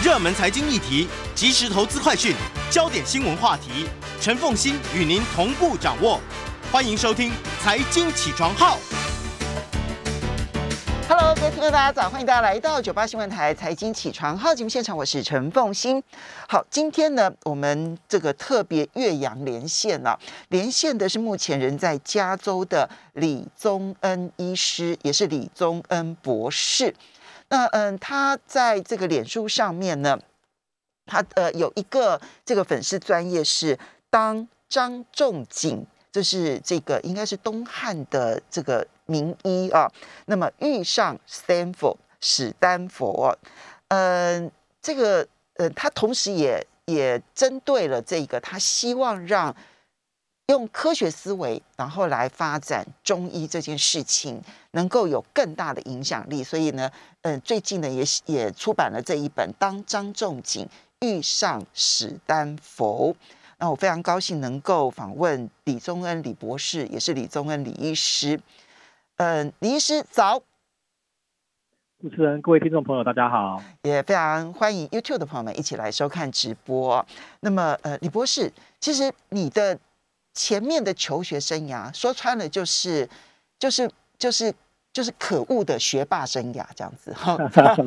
热门财经议题、即时投资快讯、焦点新闻话题，陈凤欣与您同步掌握。欢迎收听《财经起床号》。Hello，各位听众大家早，欢迎大家来到九八新闻台财经起床号节目现场，我是陈凤欣。好，今天呢，我们这个特别岳阳连线啊，连线的是目前人在加州的李宗恩医师，也是李宗恩博士。那嗯，他在这个脸书上面呢，他呃有一个这个粉丝专业是当张仲景，这是这个应该是东汉的这个。名医啊，那么遇上 Stanford 史丹佛，嗯，这个呃，他同时也也针对了这个，他希望让用科学思维，然后来发展中医这件事情，能够有更大的影响力。所以呢，嗯，最近呢也也出版了这一本《当张仲景遇上史丹佛》。那我非常高兴能够访问李宗恩李博士，也是李宗恩李医师。嗯，李医师早，主持人、各位听众朋友，大家好，也非常欢迎 YouTube 的朋友们一起来收看直播。那么，呃，李博士，其实你的前面的求学生涯，说穿了就是，就是，就是，就是可恶的学霸生涯这样子。哈，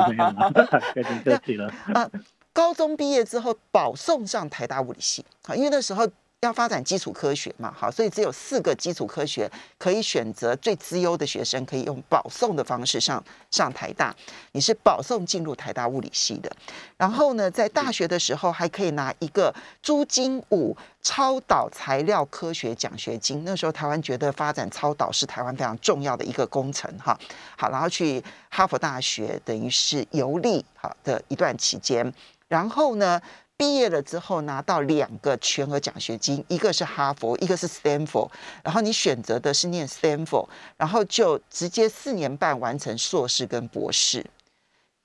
没有了，开始 客气了。啊，高中毕业之后保送上台大物理系，啊，因为那时候。要发展基础科学嘛，好，所以只有四个基础科学可以选择最资优的学生，可以用保送的方式上上台大。你是保送进入台大物理系的，然后呢，在大学的时候还可以拿一个朱金武超导材料科学奖学金。那时候台湾觉得发展超导是台湾非常重要的一个工程，哈，好，然后去哈佛大学等于是游历好的一段期间，然后呢。毕业了之后拿到两个全额奖学金，一个是哈佛，一个是 Stanford。然后你选择的是念 Stanford，然后就直接四年半完成硕士跟博士。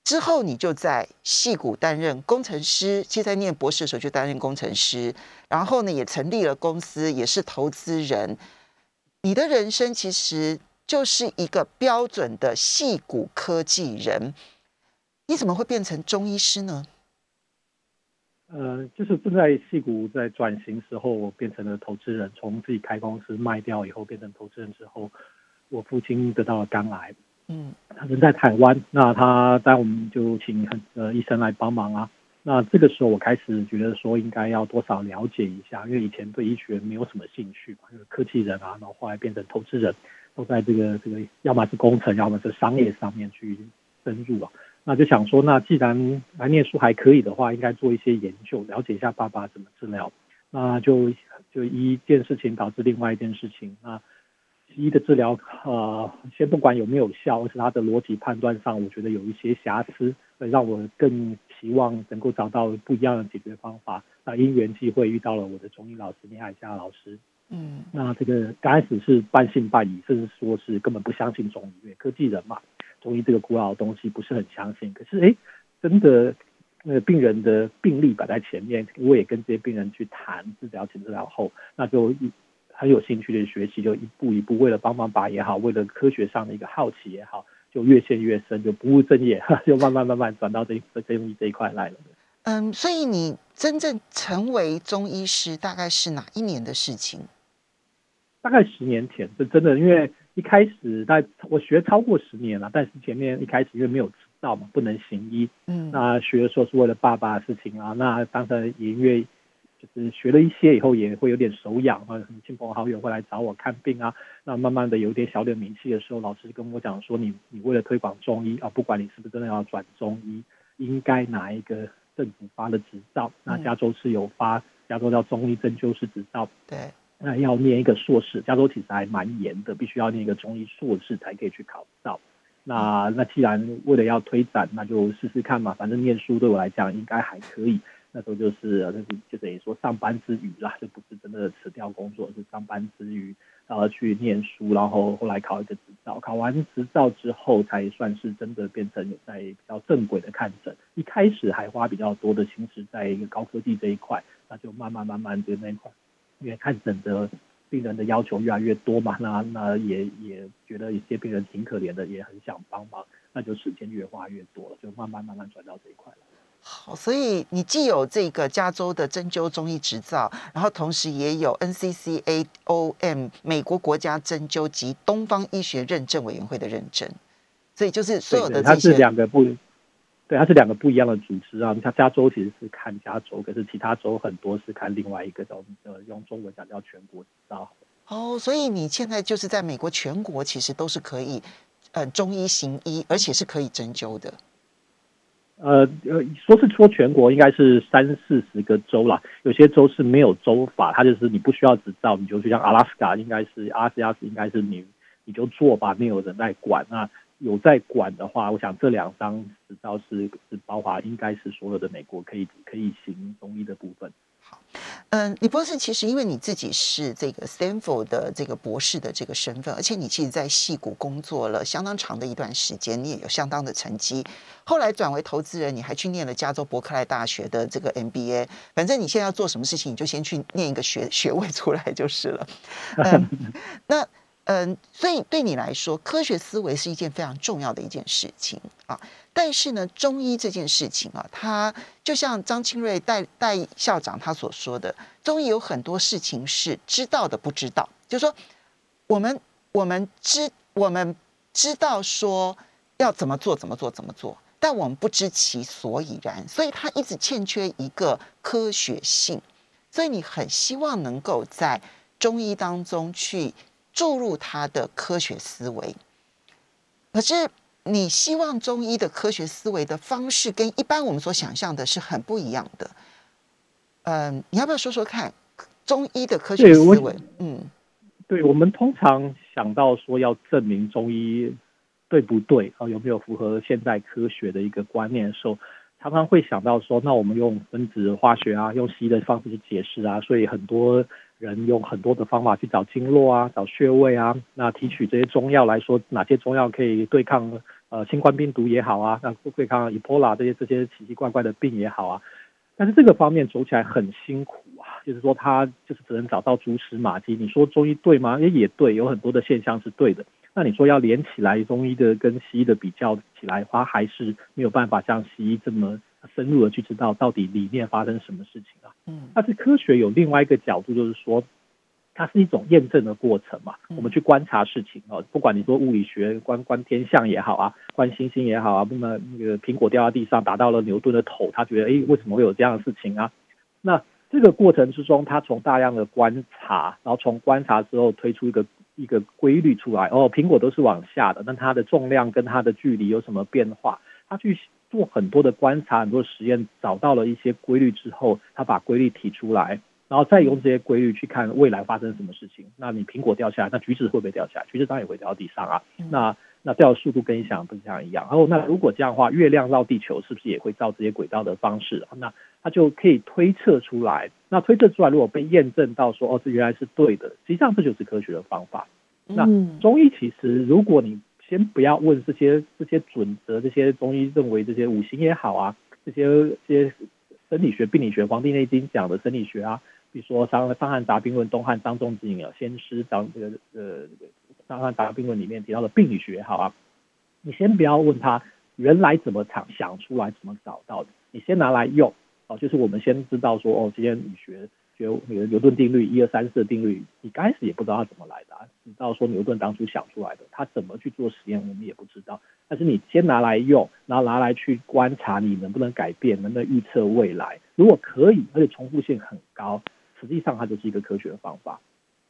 之后你就在戏谷担任工程师，其实在念博士的时候就担任工程师。然后呢，也成立了公司，也是投资人。你的人生其实就是一个标准的戏谷科技人。你怎么会变成中医师呢？呃，就是正在戏股在转型时候，我变成了投资人。从自己开公司卖掉以后，变成投资人之后，我父亲得到了肝癌。嗯，他人在台湾，那他带我们就请呃医生来帮忙啊。那这个时候我开始觉得说，应该要多少了解一下，因为以前对医学没有什么兴趣嘛，就是科技人啊，然后后来变成投资人，都在这个这个要么是工程，要么是商业上面去深入啊。那就想说，那既然来念书还可以的话，应该做一些研究，了解一下爸爸怎么治疗。那就就一件事情导致另外一件事情。那西医的治疗，呃，先不管有没有效，而是他的逻辑判断上，我觉得有一些瑕疵，让我更期望能够找到不一样的解决方法。那因缘际会遇到了我的中医老师倪海霞老师。嗯，那这个刚开始是半信半疑，甚至说是根本不相信中医，因为科技人嘛。中医这个古老的东西不是很相信，可是哎，真的，那个病人的病例摆在前面，我也跟这些病人去谈治疗前治疗后，那就很有兴趣的学习，就一步一步为了帮帮把也好，为了科学上的一个好奇也好，就越陷越深，就不务正业，就慢慢慢慢转到这这中医这一块来了。嗯，所以你真正成为中医师大概是哪一年的事情？大概十年前，这真的因为。一开始，在我学超过十年了，但是前面一开始因为没有执照嘛，不能行医。嗯，那学的时候是为了爸爸的事情啊。那当然也因为就是学了一些以后，也会有点手痒啊，亲朋好友会来找我看病啊。那慢慢的有点小点名气的时候，老师跟我讲说，你你为了推广中医啊，不管你是不是真的要转中医，应该拿一个政府发的执照。那加州是有发，加州叫中医针灸师执照。对。那要念一个硕士，加州其实还蛮严的，必须要念一个中医硕士才可以去考到。那那既然为了要推展，那就试试看嘛。反正念书对我来讲应该还可以。那时候就是就是就等于说上班之余啦，就不是真的辞掉工作，是上班之余然后去念书，然后后来考一个执照。考完执照之后，才算是真的变成有在比较正轨的看诊。一开始还花比较多的心思在一个高科技这一块，那就慢慢慢慢就那一块。因为看诊的病人的要求越来越多嘛，那那也也觉得一些病人挺可怜的，也很想帮忙，那就时间越花越多了，就慢慢慢慢转到这一块了。好，所以你既有这个加州的针灸中医执照，然后同时也有 NCCAOM 美国国家针灸及东方医学认证委员会的认证，所以就是所有的这些，它是两个不，对，它是两个不一样的组织啊。你像加州其实是看加州，可是其他州很多是看另外一个叫呃用中文讲叫全国执照。哦，所以你现在就是在美国全国其实都是可以呃中医行医，而且是可以针灸的。呃呃，说是说全国应该是三四十个州啦，有些州是没有州法，它就是你不需要执照，你就去像阿拉斯加，应该是阿斯加斯，应该是你你就做吧，没有人来管。那有在管的话，我想这两张执照是是包括应该是所有的美国可以可以行中医的部分。好，嗯，李博士，其实因为你自己是这个 Stanford 的这个博士的这个身份，而且你其实在戏谷工作了相当长的一段时间，你也有相当的成绩。后来转为投资人，你还去念了加州伯克莱大学的这个 MBA。反正你现在要做什么事情，你就先去念一个学学位出来就是了。嗯，那。嗯，所以对你来说，科学思维是一件非常重要的一件事情啊。但是呢，中医这件事情啊，它就像张清瑞代代校长他所说的，中医有很多事情是知道的不知道，就是说，我们我们知我们知道说要怎么做怎么做怎么做，但我们不知其所以然，所以它一直欠缺一个科学性。所以你很希望能够在中医当中去。注入他的科学思维，可是你希望中医的科学思维的方式跟一般我们所想象的是很不一样的。嗯，你要不要说说看中医的科学思维？嗯，对我们通常想到说要证明中医对不对啊，有没有符合现代科学的一个观念的时候，常常会想到说，那我们用分子化学啊，用西医的方式去解释啊，所以很多。人用很多的方法去找经络啊，找穴位啊，那提取这些中药来说，哪些中药可以对抗呃新冠病毒也好啊，那对抗伊波拉这些这些奇奇怪怪的病也好啊，但是这个方面走起来很辛苦啊，就是说他就是只能找到蛛丝马迹。你说中医对吗？也也对，有很多的现象是对的。那你说要连起来中医的跟西医的比较起来，它还是没有办法像西医这么。深入的去知道到底里面发生什么事情啊？嗯，但是科学有另外一个角度，就是说它是一种验证的过程嘛。我们去观察事情哦，不管你说物理学观观天象也好啊，观星星也好啊，那么那个苹果掉到地上打到了牛顿的头，他觉得哎，为什么会有这样的事情啊？那这个过程之中，他从大量的观察，然后从观察之后推出一个一个规律出来。哦，苹果都是往下的，那它的重量跟它的距离有什么变化？他去。做很多的观察，很多实验，找到了一些规律之后，他把规律提出来，然后再用这些规律去看未来发生什么事情。那你苹果掉下来，那橘子会不会掉下来？橘子当然也会掉到地上啊。那那掉的速度跟你想不想一样？然后那如果这样的话，月亮绕地球是不是也会照这些轨道的方式？那它就可以推测出来。那推测出来，如果被验证到说哦，这原来是对的，实际上这就是科学的方法。那中医其实，如果你先不要问这些这些准则，这些中医认为这些五行也好啊，这些这些生理学、病理学，《黄帝内经》讲的生理学啊，比如说《伤伤寒杂病论》，东汉张仲景啊先师张这个呃《伤寒杂病论》里面提到的病理学也好啊，你先不要问他原来怎么想想出来，怎么找到的，你先拿来用哦，就是我们先知道说哦，这些理学。就那个牛顿定律，一二三四的定律，你开始也不知道它怎么来的，直到说牛顿当初想出来的，他怎么去做实验，我们也不知道。但是你先拿来用，然后拿来去观察，你能不能改变，能不能预测未来？如果可以，而且重复性很高，实际上它就是一个科学的方法。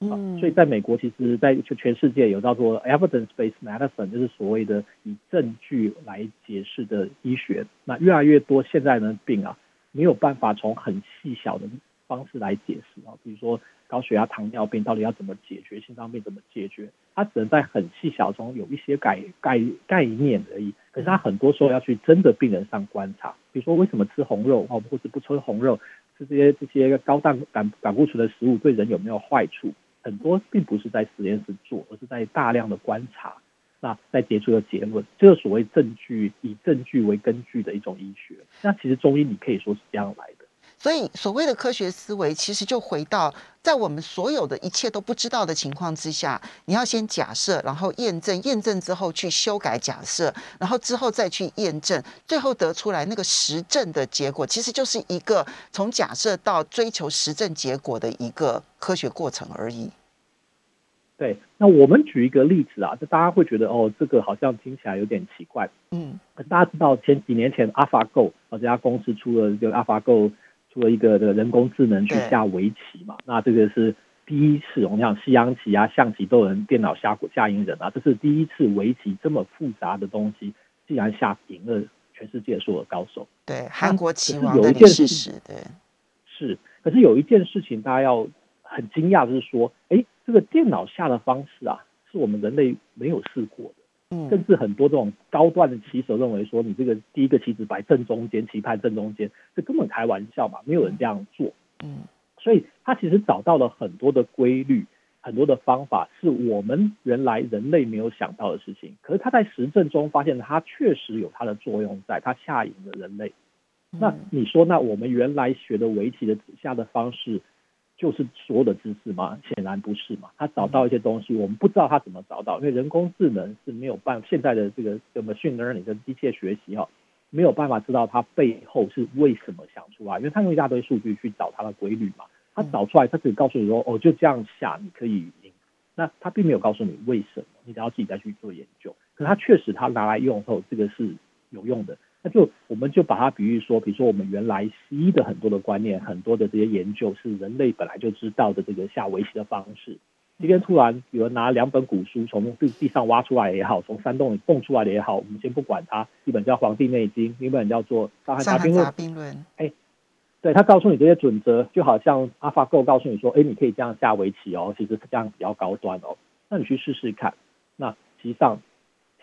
嗯，所以在美国，其实在就全世界有叫做 evidence-based medicine，就是所谓的以证据来解释的医学。那越来越多现在的病啊，没有办法从很细小的。方式来解释啊，比如说高血压、糖尿病到底要怎么解决，心脏病怎么解决，它只能在很细小中有一些概概概念而已。可是它很多时候要去真的病人上观察，比如说为什么吃红肉哦，或者不吃红肉，吃这些这些高蛋胆胆固醇的食物对人有没有坏处？很多并不是在实验室做，而是在大量的观察，那再得出的结论，这个所谓证据以证据为根据的一种医学。那其实中医你可以说是这样来。所以所谓的科学思维，其实就回到在我们所有的一切都不知道的情况之下，你要先假设，然后验证，验证之后去修改假设，然后之后再去验证，最后得出来那个实证的结果，其实就是一个从假设到追求实证结果的一个科学过程而已。对，那我们举一个例子啊，就大家会觉得哦，这个好像听起来有点奇怪。嗯，大家知道前几年前，AlphaGo 啊这家公司出了这个 AlphaGo。出了一个这个人工智能去下围棋嘛？那这个是第一次，我们讲西洋棋啊、象棋都有人电脑下过下赢人啊，这是第一次围棋这么复杂的东西，竟然下赢了全世界所有高手。对，韩国棋王的历史，对，是。可是有一件事情大家要很惊讶，就是说，哎，这个电脑下的方式啊，是我们人类没有试过的。甚至很多这种高段的棋手认为说，你这个第一个棋子摆正中间，棋盘正中间，这根本开玩笑嘛，没有人这样做。嗯，所以他其实找到了很多的规律，很多的方法，是我们原来人类没有想到的事情。可是他在实证中发现，它确实有它的作用，在它下赢了人类。那你说，那我们原来学的围棋的下的方式？就是所有的知识吗？显然不是嘛。他找到一些东西，我们不知道他怎么找到，因为人工智能是没有办法，现在的这个什么 machine learning 的机械学习哈，没有办法知道它背后是为什么想出来，因为他用一大堆数据去找它的规律嘛。他找出来，他只告诉你说，哦，就这样下你可以赢。那他并没有告诉你为什么，你只要自己再去做研究。可他确实他拿来用后，这个是有用的。那就我们就把它比喻说，比如说我们原来西医的很多的观念，很多的这些研究是人类本来就知道的这个下围棋的方式。今天突然有人拿两本古书从地地上挖出来也好，从山洞里蹦出来的也好，我们先不管它。一本叫《黄帝内经》，一本叫做《伤寒杂病论》。哎，对他告诉你这些准则，就好像 AlphaGo 告诉你说，哎，你可以这样下围棋哦，其实这样比较高端哦。那你去试试看。那实际上。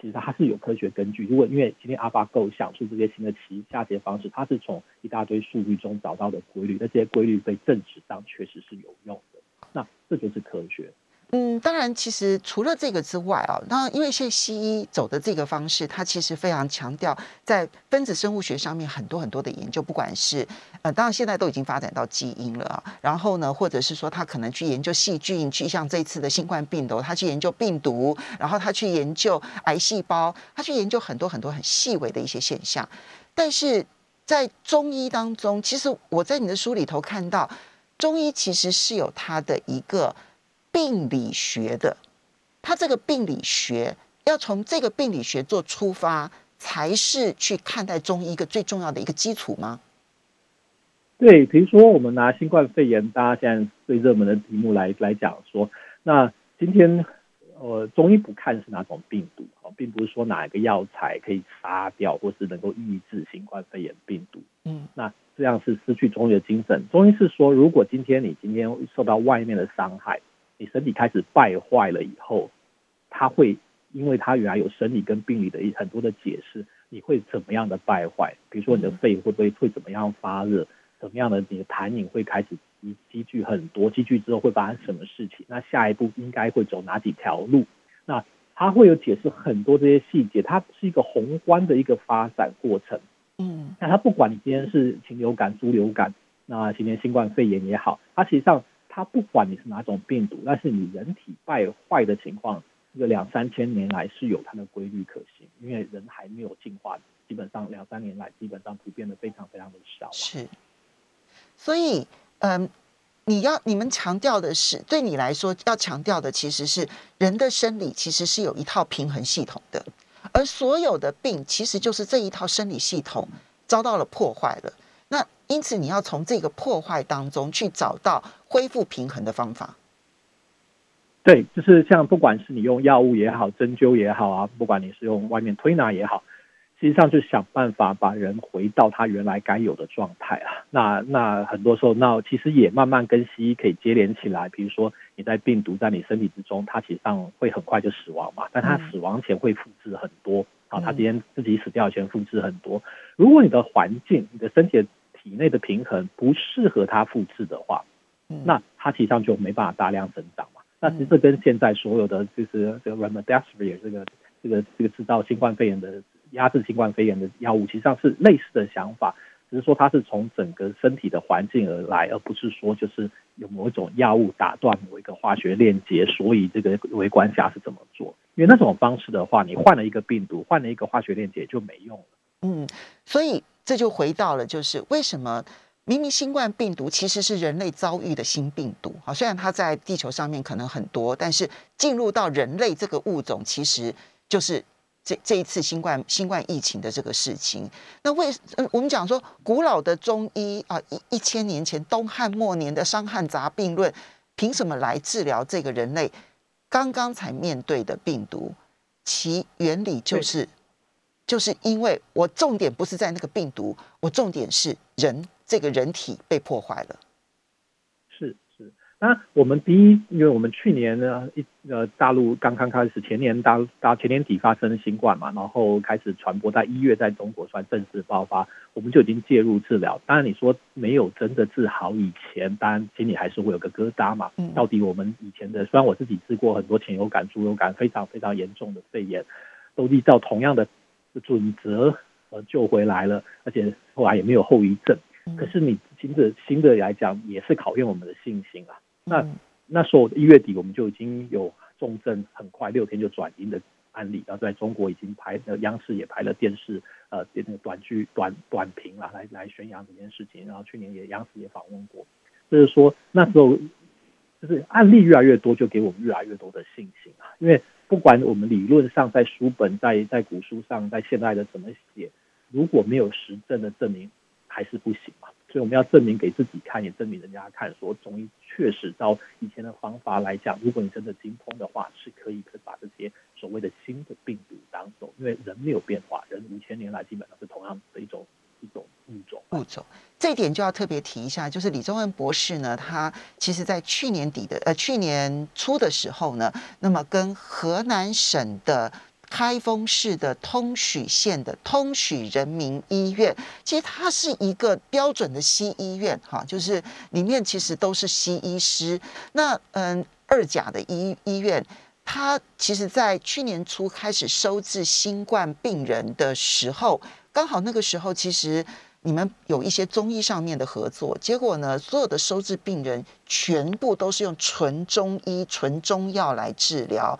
其实它是有科学根据。如果因为今天阿巴狗想出这些新的棋下棋方式，它是从一大堆数据中找到的规律，那这些规律被证实上确实是有用的。那这就是科学。嗯，当然，其实除了这个之外啊，那因为现在西医走的这个方式，它其实非常强调在分子生物学上面很多很多的研究，不管是呃，当然现在都已经发展到基因了啊，然后呢，或者是说他可能去研究细菌，去像这次的新冠病毒，他去研究病毒，然后他去研究癌细胞，他去研究很多很多很细微的一些现象。但是在中医当中，其实我在你的书里头看到，中医其实是有它的一个。病理学的，他这个病理学要从这个病理学做出发，才是去看待中医一个最重要的一个基础吗？对，比如说我们拿新冠肺炎，大家现在最热门的题目来来讲说，那今天呃中医不看是哪种病毒啊，并不是说哪一个药材可以杀掉或是能够抑制新冠肺炎病毒，嗯，那这样是失去中医的精神。中医是说，如果今天你今天受到外面的伤害。你身体开始败坏了以后，他会因为他原来有生理跟病理的一很多的解释，你会怎么样的败坏？比如说你的肺会不会会怎么样发热？怎么样的你的痰饮会开始积积聚很多？积聚之后会发生什么事情？那下一步应该会走哪几条路？那它会有解释很多这些细节，它是一个宏观的一个发展过程。嗯，那它不管你今天是禽流感、猪流感，那今天新冠肺炎也好，它实际上。它不管你是哪种病毒，但是你人体败坏的情况，这个两三千年来是有它的规律可行，因为人还没有进化，基本上两三年来基本上普遍的非常非常的少。是，所以嗯，你要你们强调的是，对你来说要强调的其实是人的生理其实是有一套平衡系统的，而所有的病其实就是这一套生理系统遭到了破坏了。那因此，你要从这个破坏当中去找到恢复平衡的方法。对，就是像不管是你用药物也好，针灸也好啊，不管你是用外面推拿也好，实际上就想办法把人回到他原来该有的状态啊。那那很多时候，那其实也慢慢跟西医可以接连起来。比如说，你在病毒在你身体之中，它其实上会很快就死亡嘛，但它死亡前会复制很多啊。它今天自己死掉前复制很多。如果你的环境，你的身体。体内的平衡不适合它复制的话，那它实际上就没办法大量增长嘛。那其实这跟现在所有的就是这个 remdesivir 这个这个这个制造新冠肺炎的压制新冠肺炎的药物，其实上是类似的想法。只是说它是从整个身体的环境而来，而不是说就是有某一种药物打断某一个化学链接，所以这个微观下是怎么做？因为那种方式的话，你换了一个病毒，换了一个化学链接就没用了。嗯，所以这就回到了，就是为什么明明新冠病毒其实是人类遭遇的新病毒啊，虽然它在地球上面可能很多，但是进入到人类这个物种，其实就是这这一次新冠新冠疫情的这个事情。那为嗯，我们讲说古老的中医啊，一一千年前东汉末年的《伤寒杂病论》，凭什么来治疗这个人类？刚刚才面对的病毒，其原理就是，就是因为我重点不是在那个病毒，我重点是人这个人体被破坏了。是是那我们第一，因为我们去年呢，一呃大陆刚刚开始，前年大大前年底发生新冠嘛，然后开始传播，在一月在中国算正式爆发，我们就已经介入治疗。当然你说没有真的治好以前，当然心里还是会有个疙瘩嘛。到底我们以前的，虽然我自己治过很多禽流感、猪流感非常非常严重的肺炎，都依照同样的准则呃救回来了，而且后来也没有后遗症。可是你新的新的来讲，也是考验我们的信心啊。那那时候一月底我们就已经有重症，很快六天就转阴的案例，然后在中国已经拍，央视也拍了电视，呃，那个短剧短短评了，来来宣扬这件事情。然后去年也央视也访问过，就是说那时候就是案例越来越多，就给我们越来越多的信心啊。因为不管我们理论上在书本在在古书上在现代的怎么写，如果没有实证的证明，还是不行嘛。所以我们要证明给自己看，也证明人家看，说中医确实照以前的方法来讲，如果你真的精通的话，是可以可以把这些所谓的新的病毒当走，因为人没有变化，人五千年来基本上是同样的一种一种物种。物种这一点就要特别提一下，就是李宗恩博士呢，他其实在去年底的呃去年初的时候呢，那么跟河南省的。开封市的通许县的通许人民医院，其实它是一个标准的西医院，哈，就是里面其实都是西医师。那嗯，二甲的医医院，它其实在去年初开始收治新冠病人的时候，刚好那个时候其实你们有一些中医上面的合作，结果呢，所有的收治病人全部都是用纯中医、纯中药来治疗。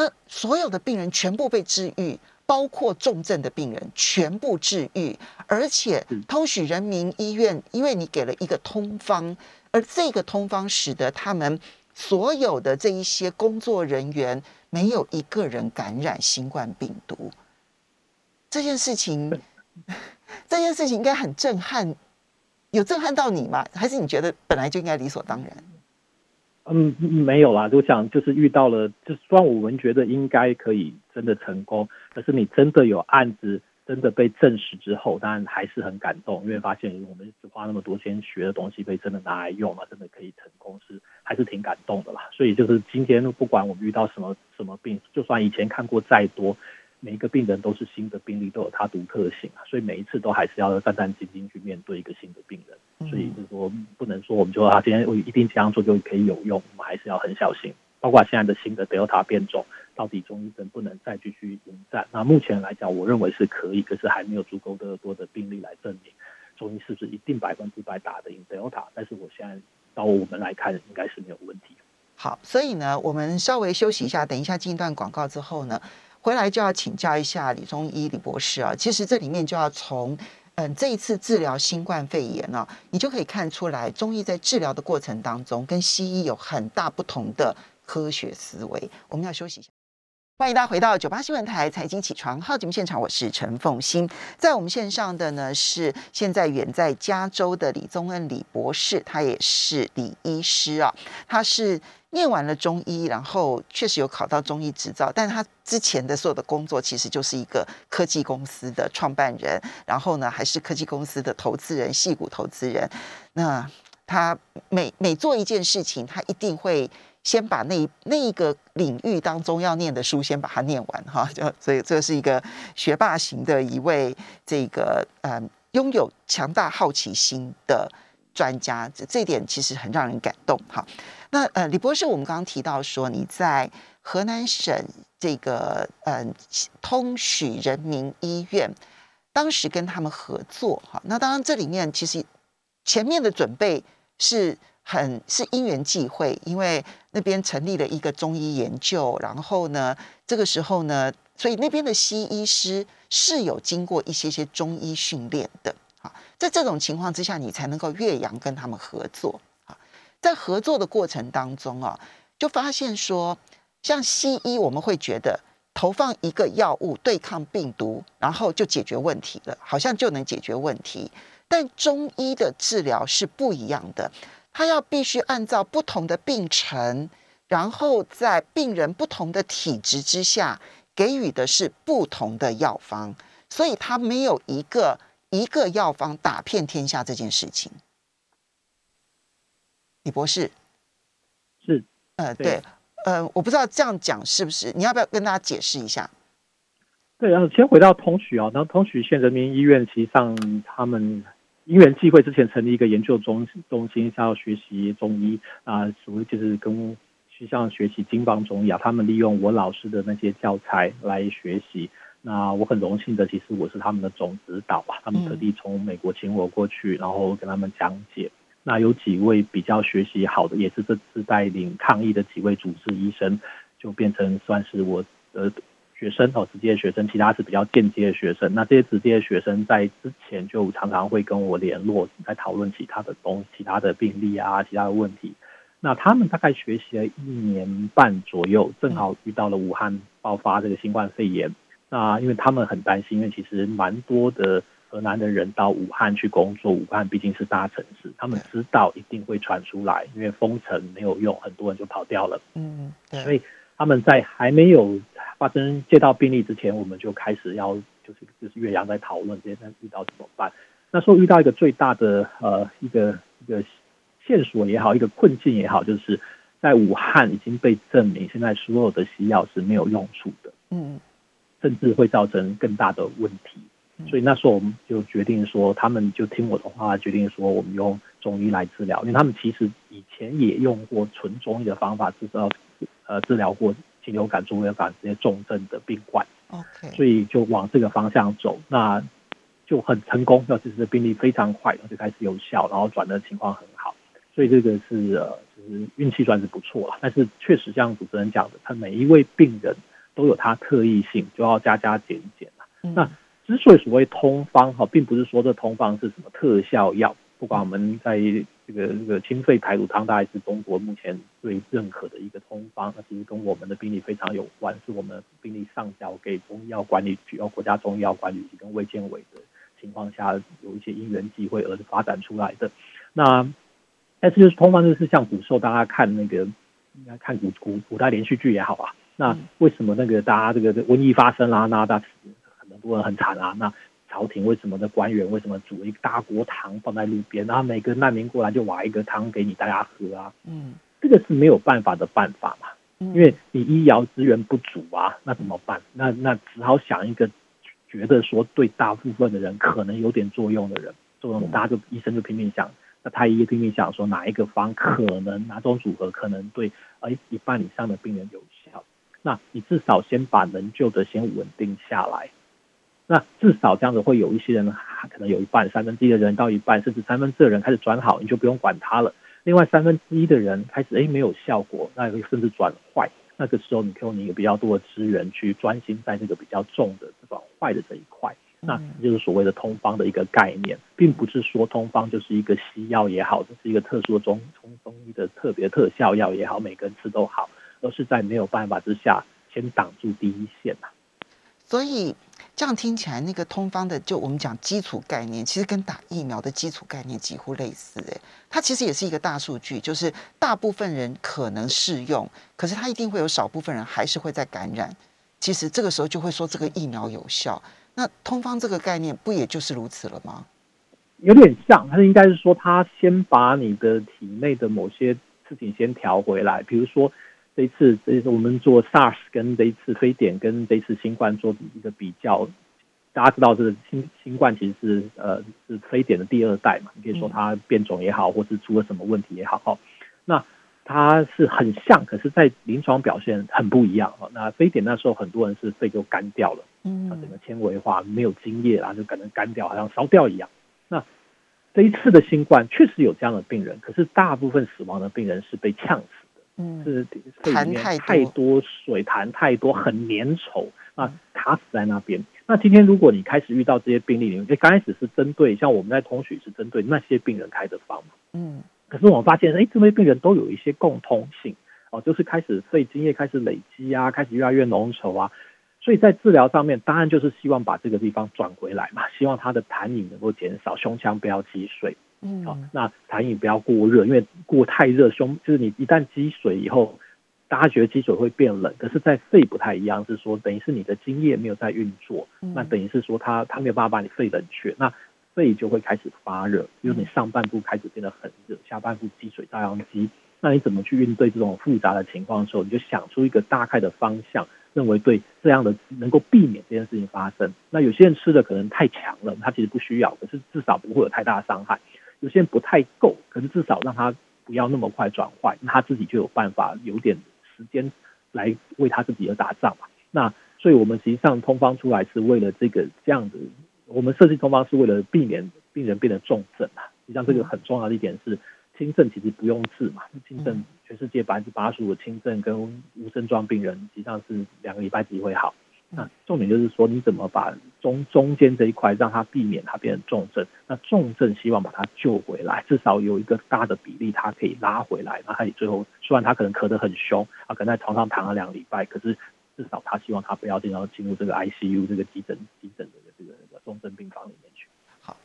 那所有的病人全部被治愈，包括重症的病人全部治愈，而且通许人民医院，因为你给了一个通方，而这个通方使得他们所有的这一些工作人员没有一个人感染新冠病毒。这件事情，这件事情应该很震撼，有震撼到你吗？还是你觉得本来就应该理所当然？嗯，没有啦，就想就是遇到了，就虽然我们觉得应该可以真的成功，可是你真的有案子真的被证实之后，当然还是很感动，因为发现我们花那么多钱学的东西被真的拿来用了，真的可以成功，是还是挺感动的啦。所以就是今天不管我们遇到什么什么病，就算以前看过再多。每一个病人都是新的病例，都有它独特性啊，所以每一次都还是要战战兢兢去面对一个新的病人，所以就是说不能说我们就说他今天我一定这样做就可以有用，我们还是要很小心。包括现在的新的德尔塔变种，到底中医能不能再继续迎战？那目前来讲，我认为是可以，可是还没有足够的多的病例来证明中医是不是一定百分之百打得赢德尔塔。但是我现在到我们来看，应该是没有问题。好，所以呢，我们稍微休息一下，等一下进一段广告之后呢。回来就要请教一下李中医李博士啊，其实这里面就要从嗯这一次治疗新冠肺炎呢，你就可以看出来中医在治疗的过程当中跟西医有很大不同的科学思维。我们要休息一下。欢迎大家回到九八新闻台财经起床号节目现场，我是陈凤欣。在我们线上的呢是现在远在加州的李宗恩李博士，他也是李医师啊。他是念完了中医，然后确实有考到中医执照，但是他之前的所有的工作其实就是一个科技公司的创办人，然后呢还是科技公司的投资人，细股投资人。那他每每做一件事情，他一定会。先把那那一个领域当中要念的书先把它念完哈，就所以这是一个学霸型的一位这个呃拥有强大好奇心的专家，这这点其实很让人感动哈。那呃李博士，我们刚刚提到说你在河南省这个嗯通许人民医院。当时跟他们合作哈。那当然这里面其实前面的准备是很是因缘际会，因为那边成立了一个中医研究，然后呢，这个时候呢，所以那边的西医师是有经过一些些中医训练的。好，在这种情况之下，你才能够岳阳跟他们合作。啊，在合作的过程当中啊，就发现说，像西医我们会觉得投放一个药物对抗病毒，然后就解决问题了，好像就能解决问题。但中医的治疗是不一样的，它要必须按照不同的病程，然后在病人不同的体质之下，给予的是不同的药方，所以它没有一个。一个药方打遍天下这件事情，李博士是呃对呃，我不知道这样讲是不是？你要不要跟大家解释一下？对，然后先回到通许啊，然后通许县人民医院，实际上他们因缘际会之前成立一个研究中中心，要学习中医啊，所谓就是跟去向学习金方中医啊，他们利用我老师的那些教材来学习。那我很荣幸的，其实我是他们的总指导吧。他们特地从美国请我过去，然后跟他们讲解。那有几位比较学习好的，也是这次带领抗疫的几位主治医生，就变成算是我的学生哦，直接的学生。其他是比较间接的学生。那这些直接的学生在之前就常常会跟我联络，在讨论其他的东西、其他的病例啊，其他的问题。那他们大概学习了一年半左右，正好遇到了武汉爆发这个新冠肺炎。那因为他们很担心，因为其实蛮多的河南的人到武汉去工作，武汉毕竟是大城市，他们知道一定会传出来，因为封城没有用，很多人就跑掉了。嗯，所以他们在还没有发生接到病例之前，我们就开始要就是就是岳阳在讨论这些，遇到怎么办？那时候遇到一个最大的呃一个一个线索也好，一个困境也好，就是在武汉已经被证明，现在所有的西药是没有用处的。嗯。甚至会造成更大的问题，所以那时候我们就决定说，他们就听我的话，决定说我们用中医来治疗，因为他们其实以前也用过纯中医的方法治疗，呃，治疗过禽流感、猪流感这些重症的病患。OK，所以就往这个方向走，那就很成功，那其实病例非常快，然后就开始有效，然后转的情况很好，所以这个是呃，就是运气算是不错了。但是确实像主持人讲的，他每一位病人。都有他特异性，就要加加减减那之所以所谓通方哈，并不是说这通方是什么特效药。不管我们在这个这个清肺排毒汤，大概是中国目前最认可的一个通方。那其实跟我们的病例非常有关，是我们病例上交给中医药管理局，要国家中医药管理局跟卫健委的情况下，有一些因缘际会而发展出来的。那但是就是通方，就是像古时候大家看那个，应该看古古古代连续剧也好啊。那为什么那个大家这个瘟疫发生啦？那大很多人很惨啊。那朝廷为什么的官员为什么煮一大锅汤放在路边，然后每个难民过来就挖一个汤给你大家喝啊？嗯，这个是没有办法的办法嘛。因为你医疗资源不足啊，那怎么办？那那只好想一个觉得说对大部分的人可能有点作用的人，作用大家就医生就拼命想，那太医拼命想说哪一个方可能哪种组合可能对呃一半以上的病人有效。那你至少先把能救的先稳定下来，那至少这样子会有一些人，可能有一半三分之一的人到一半，甚至三分之的人开始转好，你就不用管他了。另外三分之一的人开始哎没有效果，那甚至转坏，那个时候你可以用你比较多的资源去专心在这个比较重的转坏的这一块，那就是所谓的通方的一个概念，并不是说通方就是一个西药也好，这是一个特殊的中中中医的特别特效药也好，每个人吃都好。而是在没有办法之下，先挡住第一线呐。所以这样听起来，那个通方的，就我们讲基础概念，其实跟打疫苗的基础概念几乎类似。哎，它其实也是一个大数据，就是大部分人可能适用，可是它一定会有少部分人还是会在感染。其实这个时候就会说这个疫苗有效。那通方这个概念不也就是如此了吗？有点像，它应该是说，它先把你的体内的某些事情先调回来，比如说。这一次，这我们做 SARS 跟这一次非典跟这一次新冠做一个比较，大家知道这个新新冠其实是呃是非典的第二代嘛，你可以说它变种也好，或是出了什么问题也好，那它是很像，可是，在临床表现很不一样。那非典那时候，很多人是肺就干掉了，嗯，整个纤维化，没有精液啦，就可能干掉，好像烧掉一样。那这一次的新冠确实有这样的病人，可是大部分死亡的病人是被呛死的，嗯，是肺里面太多。水，痰太多，很粘稠啊，卡死在那边。那今天如果你开始遇到这些病例，你刚开始是针对像我们在通许是针对那些病人开的方嘛，嗯。可是我们发现，哎，这些病人都有一些共通性哦，就是开始肺津液开始累积啊，开始越来越浓稠啊，所以在治疗上面，当然就是希望把这个地方转回来嘛，希望他的痰饮能够减少，胸腔不要积水，嗯，好，那痰饮不要过热，因为过太热，胸就是你一旦积水以后，大家觉得积水会变冷，可是，在肺不太一样，是说等于是你的津液没有在运作，那等于是说它它没有办法把你肺冷却，那。肺就会开始发热，因为你上半部开始变得很热，下半部积水照样积。那你怎么去应对这种复杂的情况的时候，你就想出一个大概的方向，认为对这样的能够避免这件事情发生。那有些人吃的可能太强了，他其实不需要，可是至少不会有太大的伤害。有些人不太够，可是至少让他不要那么快转坏，那他自己就有办法有点时间来为他自己而打仗嘛。那所以我们实际上通方出来是为了这个这样子。我们设计通方是为了避免病人变得重症啊。实际上，这个很重要的一点是，轻症其实不用治嘛。轻症全世界百分之八十五的轻症跟无症状病人，实际上是两个礼拜自己会好。那重点就是说，你怎么把中中间这一块让它避免它变成重症？那重症希望把它救回来，至少有一个大的比例，它可以拉回来。那他最后虽然他可能咳得很凶，啊，可能在床上躺了两个礼拜，可是至少他希望他不要进到进入这个 ICU 这个急诊急诊的这个这个。重症病房里面。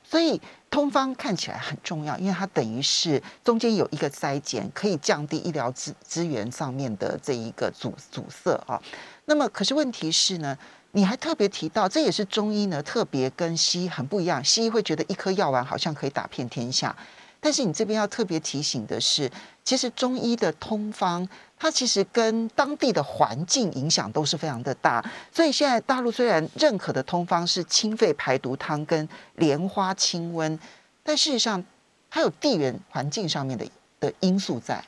所以通方看起来很重要，因为它等于是中间有一个筛检，可以降低医疗资资源上面的这一个阻阻塞啊。那么，可是问题是呢，你还特别提到，这也是中医呢特别跟西医很不一样。西医会觉得一颗药丸好像可以打遍天下，但是你这边要特别提醒的是，其实中医的通方。它其实跟当地的环境影响都是非常的大，所以现在大陆虽然认可的通方是清肺排毒汤跟莲花清瘟，但事实上它有地缘环境上面的的因素在。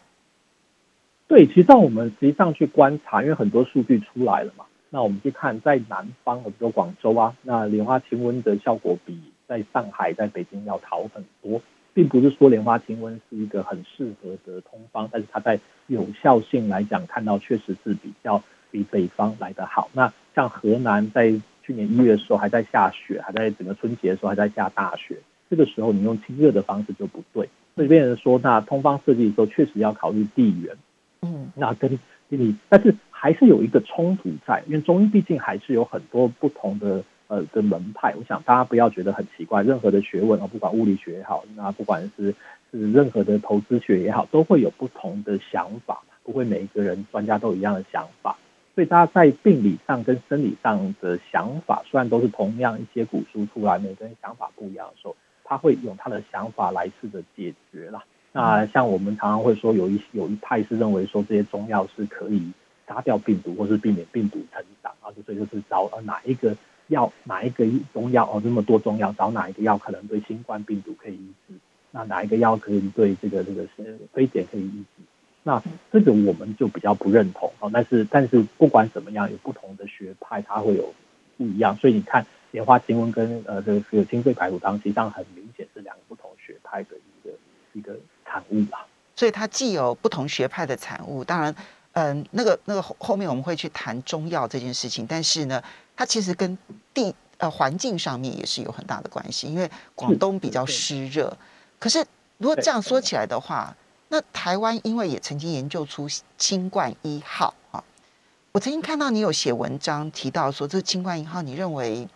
对，其实让我们实际上去观察，因为很多数据出来了嘛，那我们去看在南方，比如广州啊，那莲花清瘟的效果比在上海、在北京要好很多。并不是说莲花清瘟是一个很适合的通方，但是它在有效性来讲，看到确实是比较比北方来得好。那像河南在去年一月的时候还在下雪，还在整个春节的时候还在下大雪，这个时候你用清热的方式就不对。所以变成说，那通方设计的时候确实要考虑地缘，嗯，那跟你，但是还是有一个冲突在，因为中医毕竟还是有很多不同的。呃的门派，我想大家不要觉得很奇怪。任何的学问啊，不管物理学也好，那不管是是任何的投资学也好，都会有不同的想法，不会每一个人专家都一样的想法。所以大家在病理上跟生理上的想法，虽然都是同样一些古书出来，每个人想法不一样的时候，他会用他的想法来试着解决啦。那像我们常常会说，有一有一派是认为说这些中药是可以杀掉病毒，或是避免病毒成长啊，所以就是找呃哪一个。药哪一个中药哦？这么多中药，找哪一个药可能对新冠病毒可以医治？那哪一个药可以对这个这个非典可以医治？那这个我们就比较不认同哦。但是但是不管怎么样，有不同的学派，它会有不一样。所以你看莲花清瘟跟呃这个清肺排毒汤，实际上很明显是两个不同学派的一个一个产物吧。所以它既有不同学派的产物，当然嗯那个那个后后面我们会去谈中药这件事情，但是呢。它其实跟地呃环境上面也是有很大的关系，因为广东比较湿热。可是如果这样说起来的话，那台湾因为也曾经研究出新冠一号啊，我曾经看到你有写文章提到说，这个清冠一号，你认为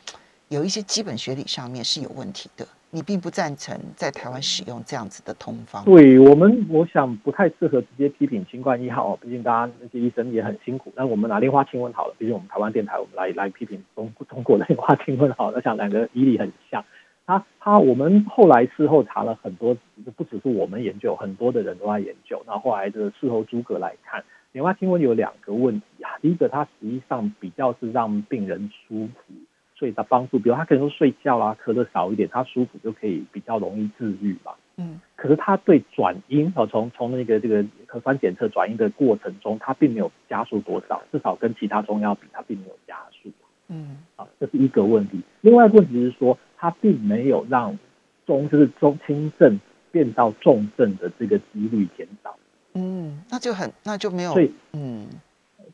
有一些基本学理上面是有问题的。你并不赞成在台湾使用这样子的通方。对我们，我想不太适合直接批评新冠一号，毕竟大家那些医生也很辛苦。那我们拿莲花清瘟好了，毕竟我们台湾电台，我们来来批评中中国的莲花清瘟好了。我想两个医理很像。他他，我们后来事后查了很多，不只是我们研究，很多的人都在研究。那后来的事后诸葛来看，莲花清瘟有两个问题啊。第一个，它实际上比较是让病人舒服。对他帮助，比如他可能说睡觉啦，咳的少一点，他舒服就可以比较容易治愈嘛。嗯，可是他对转阴哦，从从那个这个核酸检测转阴的过程中，他并没有加速多少，至少跟其他中药比，他并没有加速。嗯，啊，这是一个问题。另外一个问题是说，他并没有让中就是中轻症变到重症的这个几率减少。嗯，那就很那就没有。所以，嗯，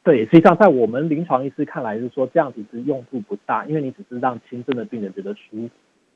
对，实际上在我们临床医师看来是说这样子是用处不大，因为你只是让轻症的病人觉得舒服。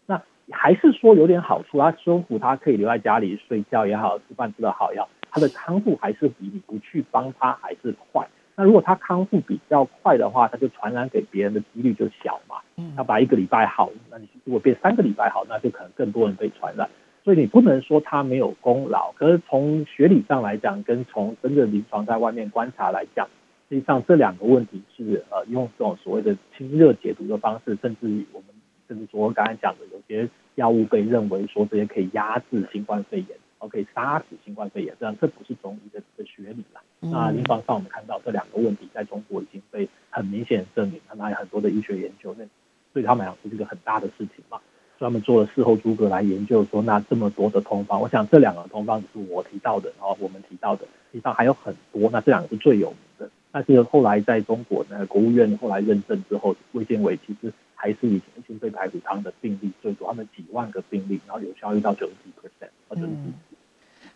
那还是说有点好处，他舒服，他可以留在家里睡觉也好，吃饭吃的好也好，他的康复还是比你不去帮他还是快。那如果他康复比较快的话，他就传染给别人的几率就小嘛。嗯，他把一个礼拜好，那你如果变三个礼拜好，那就可能更多人被传染。所以你不能说他没有功劳，可是从学理上来讲，跟从真正临床在外面观察来讲，实际上这两个问题是呃用这种所谓的清热解毒的方式，甚至我们甚至说刚才讲的有些药物被认为说这些可以压制新冠肺炎。可以杀死新冠肺炎，这样这不是中医的的学理了。那临床上我们看到这两个问题在中国已经被很明显证明，那有很多的医学研究，那对他们来说是一个很大的事情嘛。专门做了事后诸葛来研究说，那这么多的通方，我想这两个通方是我提到的，然后我们提到的，实际上还有很多，那这两个是最有名的。但是后来在中国呢，国务院后来认证之后，卫健委其实还是以前心肺排毒汤的病例最多，他们几万个病例，然后有效率到九十几 percent，或者是。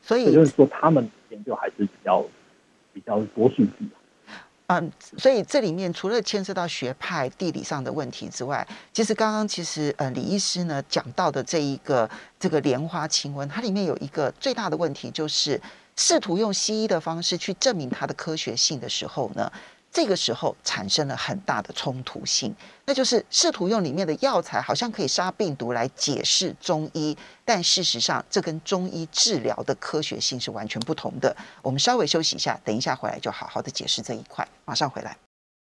所以就是说，他们研究还是比较比较多数据。嗯，所以这里面除了牵涉到学派地理上的问题之外，其实刚刚其实呃李医师呢讲到的这一个这个莲花清瘟，它里面有一个最大的问题，就是试图用西医的方式去证明它的科学性的时候呢。这个时候产生了很大的冲突性，那就是试图用里面的药材好像可以杀病毒来解释中医，但事实上这跟中医治疗的科学性是完全不同的。我们稍微休息一下，等一下回来就好好的解释这一块，马上回来。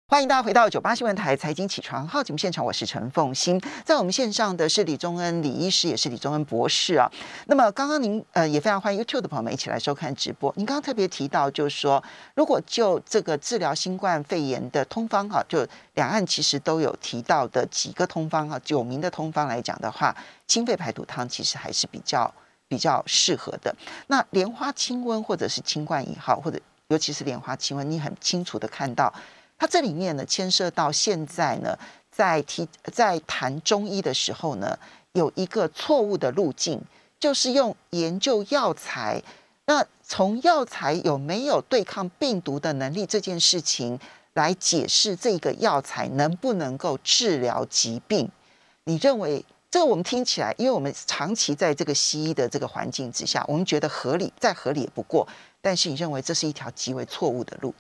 欢迎大家回到九八新闻台财经起床号节目现场，我是陈凤欣，在我们线上的是李宗恩李医师，也是李宗恩博士啊。那么刚刚您呃也非常欢迎 YouTube 的朋友们一起来收看直播。您刚刚特别提到，就是说如果就这个治疗新冠肺炎的通方哈，就两岸其实都有提到的几个通方哈，有名的通方来讲的话，清肺排毒汤其实还是比较比较适合的。那莲花清瘟或者是清冠一号，或者尤其是莲花清瘟，你很清楚的看到。它这里面呢，牵涉到现在呢，在提在谈中医的时候呢，有一个错误的路径，就是用研究药材。那从药材有没有对抗病毒的能力这件事情来解释这个药材能不能够治疗疾病？你认为这个我们听起来，因为我们长期在这个西医的这个环境之下，我们觉得合理，再合理也不过。但是你认为这是一条极为错误的路？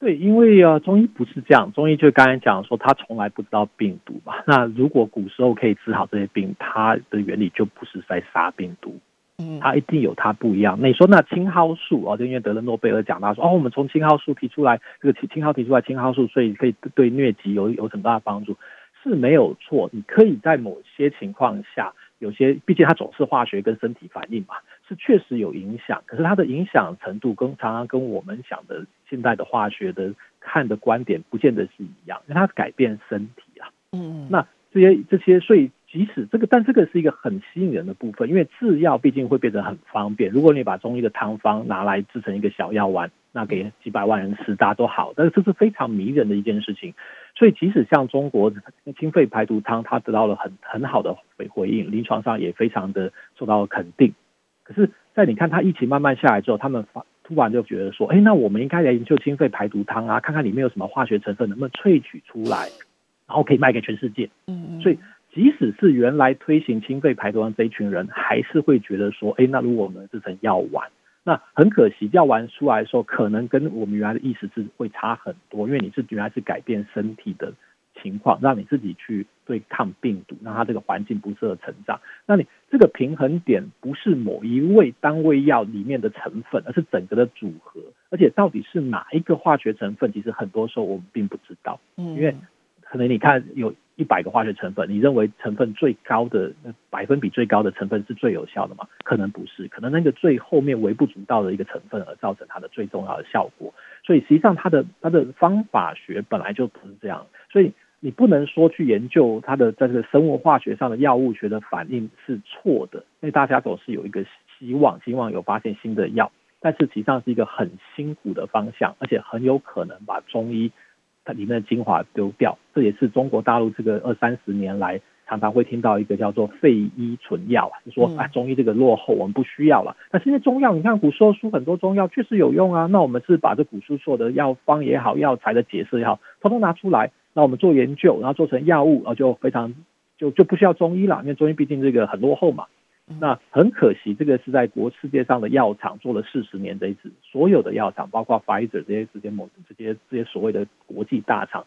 对，因为啊，中医不是这样，中医就刚才讲说，他从来不知道病毒嘛。那如果古时候可以治好这些病，它的原理就不是在杀病毒，嗯，它一定有它不一样。你说那青蒿素啊，就因为得了诺贝尔奖，他说哦，我们从青蒿素提出来这个青青蒿提出来青蒿素，所以可以对疟疾有有很大的帮助，是没有错。你可以在某些情况下，有些毕竟它总是化学跟身体反应嘛。是确实有影响，可是它的影响程度跟常常跟我们想的现代的化学的看的观点不见得是一样，因为它改变身体啊。嗯，那这些这些，所以即使这个，但这个是一个很吸引人的部分，因为制药毕竟会变得很方便。如果你把中医的汤方拿来制成一个小药丸，那给几百万人吃，大家都好，但是这是非常迷人的一件事情。所以即使像中国清肺排毒汤，它得到了很很好的回回应，临床上也非常的受到肯定。可是，在你看它疫情慢慢下来之后，他们发突然就觉得说，哎，那我们应该来研究清肺排毒汤啊，看看里面有什么化学成分能不能萃取出来，然后可以卖给全世界。嗯嗯。所以，即使是原来推行清肺排毒的这一群人，还是会觉得说，哎，那如果我们制成药丸，那很可惜，药丸出来的时候，可能跟我们原来的意思是会差很多，因为你是原来是改变身体的。情况让你自己去对抗病毒，让它这个环境不适合成长。那你这个平衡点不是某一味单位药里面的成分，而是整个的组合。而且到底是哪一个化学成分，其实很多时候我们并不知道。嗯，因为可能你看有一百个化学成分，你认为成分最高的那百分比最高的成分是最有效的吗？可能不是，可能那个最后面微不足道的一个成分而造成它的最重要的效果。所以实际上它的它的方法学本来就不是这样。所以你不能说去研究它的在这个生物化学上的药物学的反应是错的，因为大家总是有一个希望，希望有发现新的药，但是实际上是一个很辛苦的方向，而且很有可能把中医它里面的精华丢掉。这也是中国大陆这个二三十年来常常会听到一个叫做废医存药啊，就说啊中医这个落后，我们不需要了。那现在中药，你看古时候书很多中药确实有用啊，那我们是把这古书做的药方也好，药材的解释也好，通通拿出来。那我们做研究，然后做成药物，然后就非常就就不需要中医了，因为中医毕竟这个很落后嘛。那很可惜，这个是在国世界上的药厂做了四十年这一次，所有的药厂，包括 Pfizer 这些这些某这些这些所谓的国际大厂，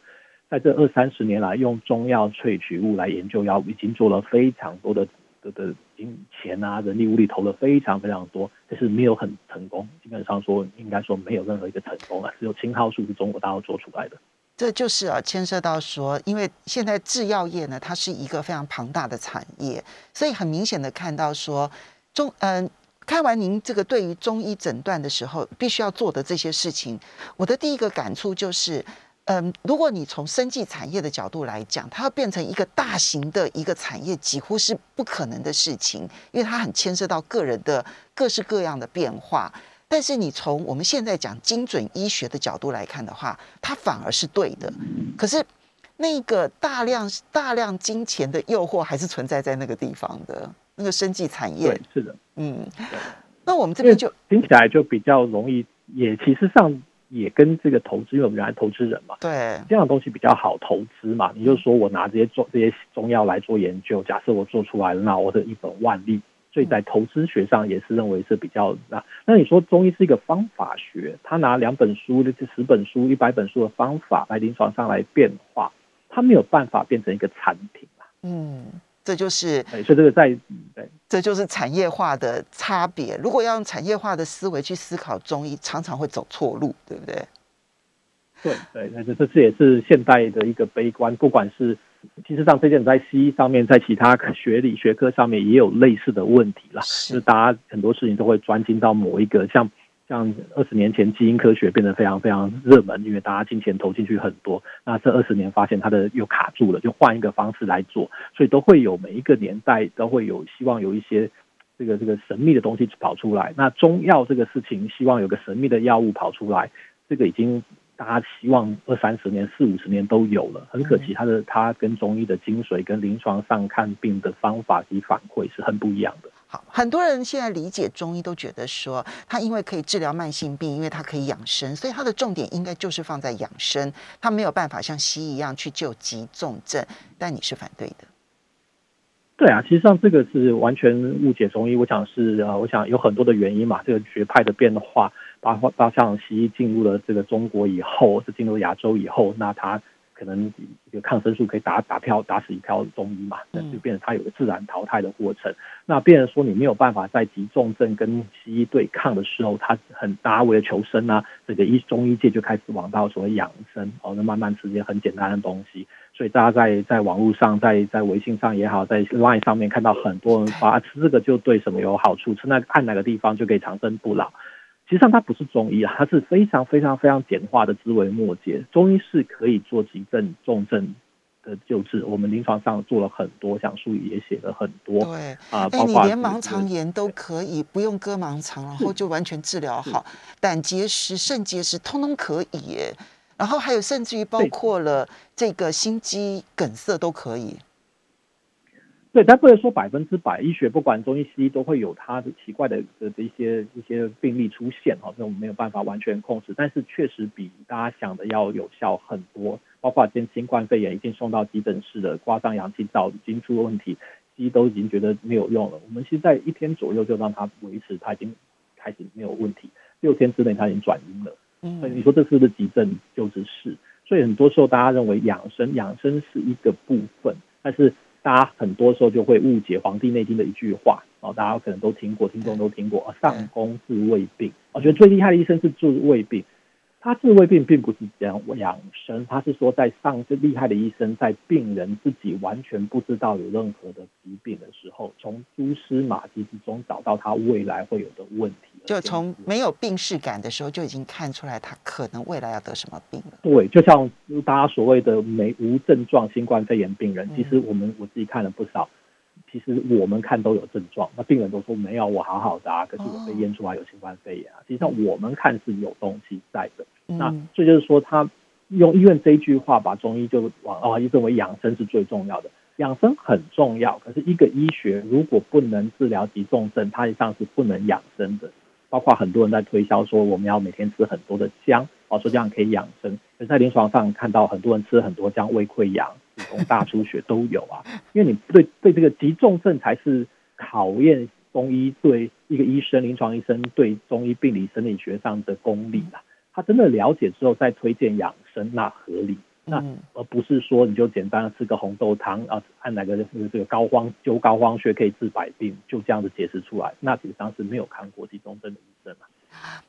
在这二三十年来，用中药萃取物来研究药物，已经做了非常多的的的金钱啊，人力物力投了非常非常多，但是没有很成功。基本上说，应该说没有任何一个成功啊，只有青蒿素是中国大陆做出来的。这就是啊，牵涉到说，因为现在制药业呢，它是一个非常庞大的产业，所以很明显的看到说，中嗯，看完您这个对于中医诊断的时候，必须要做的这些事情，我的第一个感触就是，嗯，如果你从生技产业的角度来讲，它要变成一个大型的一个产业，几乎是不可能的事情，因为它很牵涉到个人的各式各样的变化。但是你从我们现在讲精准医学的角度来看的话，它反而是对的。可是那个大量大量金钱的诱惑还是存在在那个地方的，那个生计产业。对，是的，嗯。那我们这边就听起来就比较容易，也其实上也跟这个投资，因为我们原来投资人嘛，对，这样的东西比较好投资嘛。你就说我拿这些中这些中药来做研究，假设我做出来了，那我的一本万利。所以在投资学上也是认为是比较那那你说中医是一个方法学，他拿两本书的这十本书、一百本书的方法来临床上来变化，他没有办法变成一个产品啊。嗯，这就是所以这个在对，这就是产业化的差别。如果要用产业化的思维去思考中医，常常会走错路，对不对？对对，那这这这也是现代的一个悲观，不管是。其实上，这件在西医上面，在其他学理学科上面也有类似的问题啦。就是大家很多事情都会专精到某一个，像像二十年前基因科学变得非常非常热门，因为大家金钱投进去很多。那这二十年发现它的又卡住了，就换一个方式来做，所以都会有每一个年代都会有希望有一些这个这个神秘的东西跑出来。那中药这个事情，希望有个神秘的药物跑出来，这个已经。大家希望二三十年、四五十年都有了，很可惜，它的它跟中医的精髓、跟临床上看病的方法及反馈是很不一样的。好，很多人现在理解中医都觉得说，它因为可以治疗慢性病，因为它可以养生，所以它的重点应该就是放在养生，它没有办法像西医一样去救急重症。但你是反对的？对啊，其实上这个是完全误解中医。我想是呃，我想有很多的原因嘛，这个学派的变化。包括到像西医进入了这个中国以后，是进入亚洲以后，那它可能一个抗生素可以打打票打死一票中医嘛，那就变成它有个自然淘汰的过程。那变成说你没有办法在急重症跟西医对抗的时候，它很大家为了求生啊，这个医中医界就开始往到所谓养生哦，那慢慢直接很简单的东西。所以大家在在网络上，在在微信上也好，在 Line 上面看到很多人发吃这个就对什么有好处，吃那按哪个地方就可以长生不老。实际上它不是中医啊，它是非常非常非常简化的枝微末节。中医是可以做急症重症的救治，我们临床上做了很多，像书语也写了很多。对啊，哎，你连盲肠炎都可以不用割盲肠，然后就完全治疗好。胆结石、肾结石通通可以耶，然后还有甚至于包括了这个心肌梗塞都可以。对，但不能说百分之百，医学不管中医西医都会有它的奇怪的的一些一些病例出现哈，这种没有办法完全控制，但是确实比大家想的要有效很多。包括今新冠肺炎已经送到急诊室了，挂上氧气罩已经出了问题，西医都已经觉得没有用了。我们现在一天左右就让它维持，它已经开始没有问题，六天之内它已经转阴了。嗯，你说这是不是急症救治室？所以很多时候大家认为养生养生是一个部分，但是。大家很多时候就会误解《黄帝内经》的一句话哦，大家可能都听过，听众都听过上工治胃病。我觉得最厉害的医生是治胃病，他治胃病并不是讲养生，他是说在上最厉害的医生，在病人自己完全不知道有任何的疾病的时候，从蛛丝马迹之中找到他未来会有的问题，就从没有病逝感的时候就已经看出来他可能未来要得什么病了。对，就像大家所谓的没无症状新冠肺炎病人，其实我们我自己看了不少，其实我们看都有症状，那病人都说没有，我好好的，啊，可是我被验出来有新冠肺炎啊。实际上我们看是有东西在的，那这就是说他用医院这一句话把中医就往啊认为养生是最重要的。养生很重要，可是一个医学如果不能治疗急重症，它实际上是不能养生的。包括很多人在推销说，我们要每天吃很多的姜，哦，说这样可以养生。可是在临床上看到很多人吃很多像，胃溃疡、子宫大出血都有啊。因为你对对这个急重症才是考验中医对一个医生、临床医生对中医病理生理学上的功力啊。他真的了解之后再推荐养生，那合理。那而不是说你就简单的吃个红豆汤啊，按哪个这个膏肓灸膏肓穴可以治百病，就这样子解释出来，那实际上是没有看过急重症的医生嘛。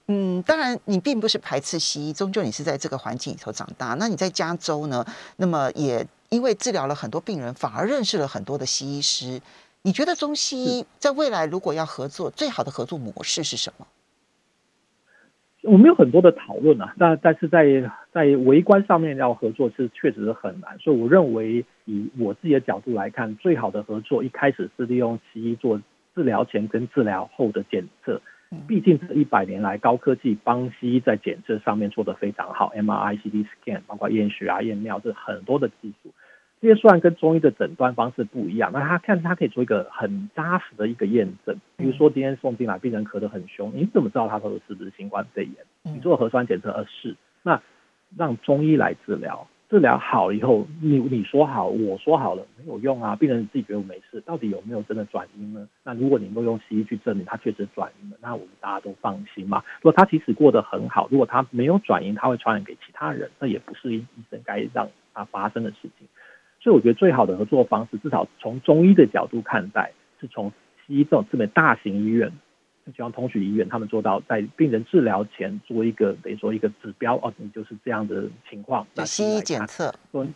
嗯，当然你并不是排斥西医，终究你是在这个环境里头长大。那你在加州呢？那么也因为治疗了很多病人，反而认识了很多的西医师。你觉得中西医在未来如果要合作，最好的合作模式是什么？我们有很多的讨论啊，但但是在在围观上面要合作是确实是很难，所以我认为以我自己的角度来看，最好的合作一开始是利用西医做治疗前跟治疗后的检测，毕竟这一百年来高科技帮西医在检测上面做得非常好，MRI、CT scan，包括验血啊、验尿，这很多的技术。这些虽然跟中医的诊断方式不一样，那他看他可以做一个很扎实的一个验证。比如说今天送进来病人咳得很凶，你怎么知道他说的是不是新冠肺炎？你做核酸检测，而是那让中医来治疗，治疗好了以后，你你说好，我说好了，没有用啊。病人自己觉得没事，到底有没有真的转阴呢？那如果你能够用西医去证明他确实转阴了，那我们大家都放心嘛。如果他即使过得很好，如果他没有转阴，他会传染给其他人，那也不是医生该让他发生的事情。所以我觉得最好的合作方式，至少从中医的角度看待，是从西医这种这么大型医院，就像通许医院，他们做到在病人治疗前做一个等于说一个指标哦，你就是这样的情况。西医检测，说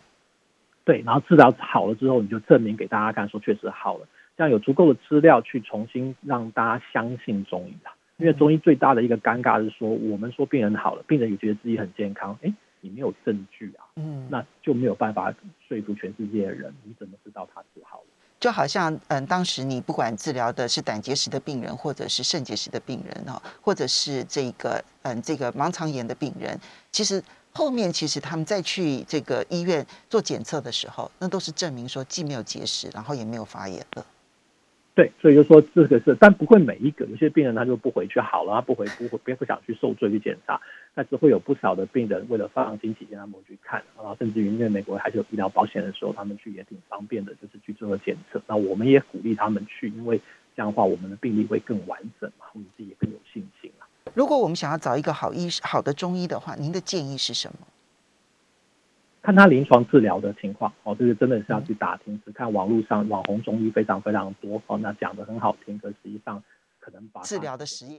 对，然后治疗好了之后，你就证明给大家看，说确实好了，这样有足够的资料去重新让大家相信中医啊。因为中医最大的一个尴尬是说，我们说病人好了，病人也觉得自己很健康，哎。你没有证据啊，嗯，那就没有办法说服全世界的人。你怎么知道他治好了？就好像，嗯，当时你不管治疗的是胆结石的病人，或者是肾结石的病人哦，或者是这个，嗯，这个盲肠炎的病人，其实后面其实他们再去这个医院做检测的时候，那都是证明说既没有结石，然后也没有发炎了。对，所以就说这个是，但不会每一个，有些病人他就不回去好了，他不回不回，别不想去受罪去检查，但是会有不少的病人为了放心起见，他们去看，然后甚至于因为美国还是有医疗保险的时候，他们去也挺方便的，就是去做个检测。那我们也鼓励他们去，因为这样的话我们的病例会更完整嘛，我们自己也更有信心啊。如果我们想要找一个好医好的中医的话，您的建议是什么？看他临床治疗的情况哦，这个真的是要去打听。只看网络上网红中医非常非常多哦，那讲的很好听，可实际上可能把治疗的实验。